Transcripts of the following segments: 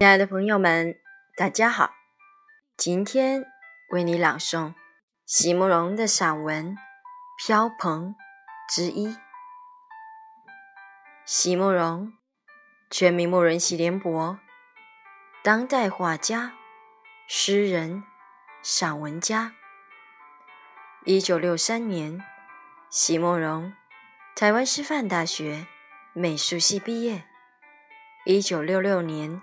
亲爱的朋友们，大家好！今天为你朗诵席慕容的散文《飘蓬》之一。席慕容，全名慕容席联博，当代画家、诗人、散文家。一九六三年，席慕容台湾师范大学美术系毕业。一九六六年。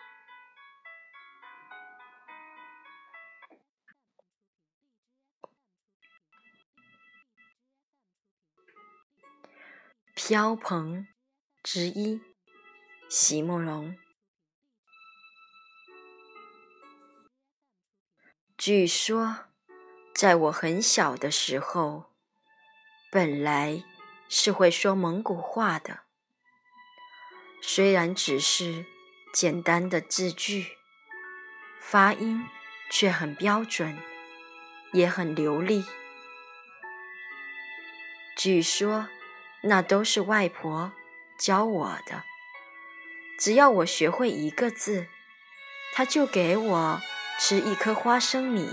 飘蓬之一，席慕容。据说，在我很小的时候，本来是会说蒙古话的，虽然只是简单的字句，发音却很标准，也很流利。据说。那都是外婆教我的。只要我学会一个字，她就给我吃一颗花生米。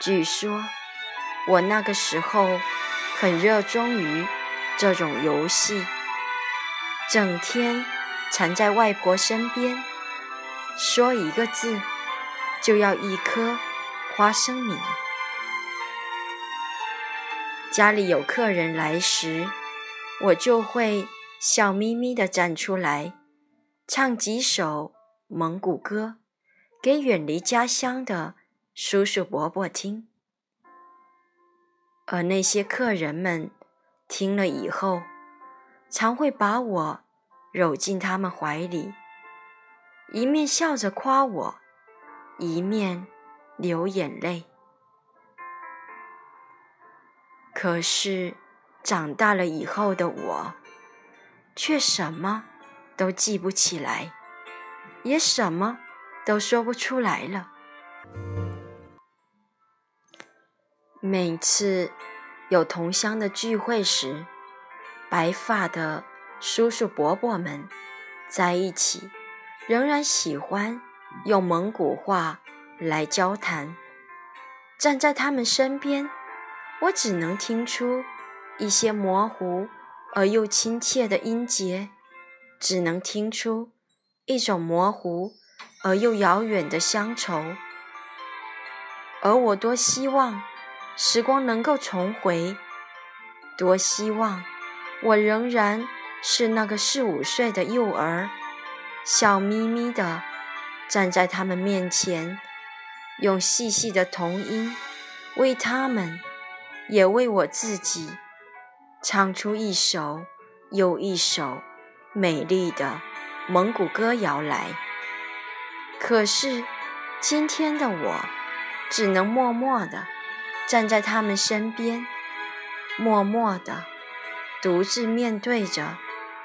据说我那个时候很热衷于这种游戏，整天缠在外婆身边，说一个字就要一颗花生米。家里有客人来时，我就会笑眯眯地站出来，唱几首蒙古歌给远离家乡的叔叔伯伯听。而那些客人们听了以后，常会把我搂进他们怀里，一面笑着夸我，一面流眼泪。可是，长大了以后的我，却什么都记不起来，也什么都说不出来了。每次有同乡的聚会时，白发的叔叔伯伯们在一起，仍然喜欢用蒙古话来交谈。站在他们身边。我只能听出一些模糊而又亲切的音节，只能听出一种模糊而又遥远的乡愁。而我多希望时光能够重回，多希望我仍然是那个四五岁的幼儿，笑眯眯的站在他们面前，用细细的童音为他们。也为我自己唱出一首又一首美丽的蒙古歌谣来。可是今天的我，只能默默地站在他们身边，默默地独自面对着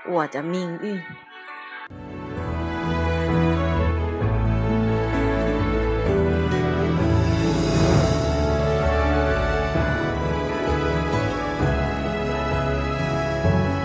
我的命运。嗯。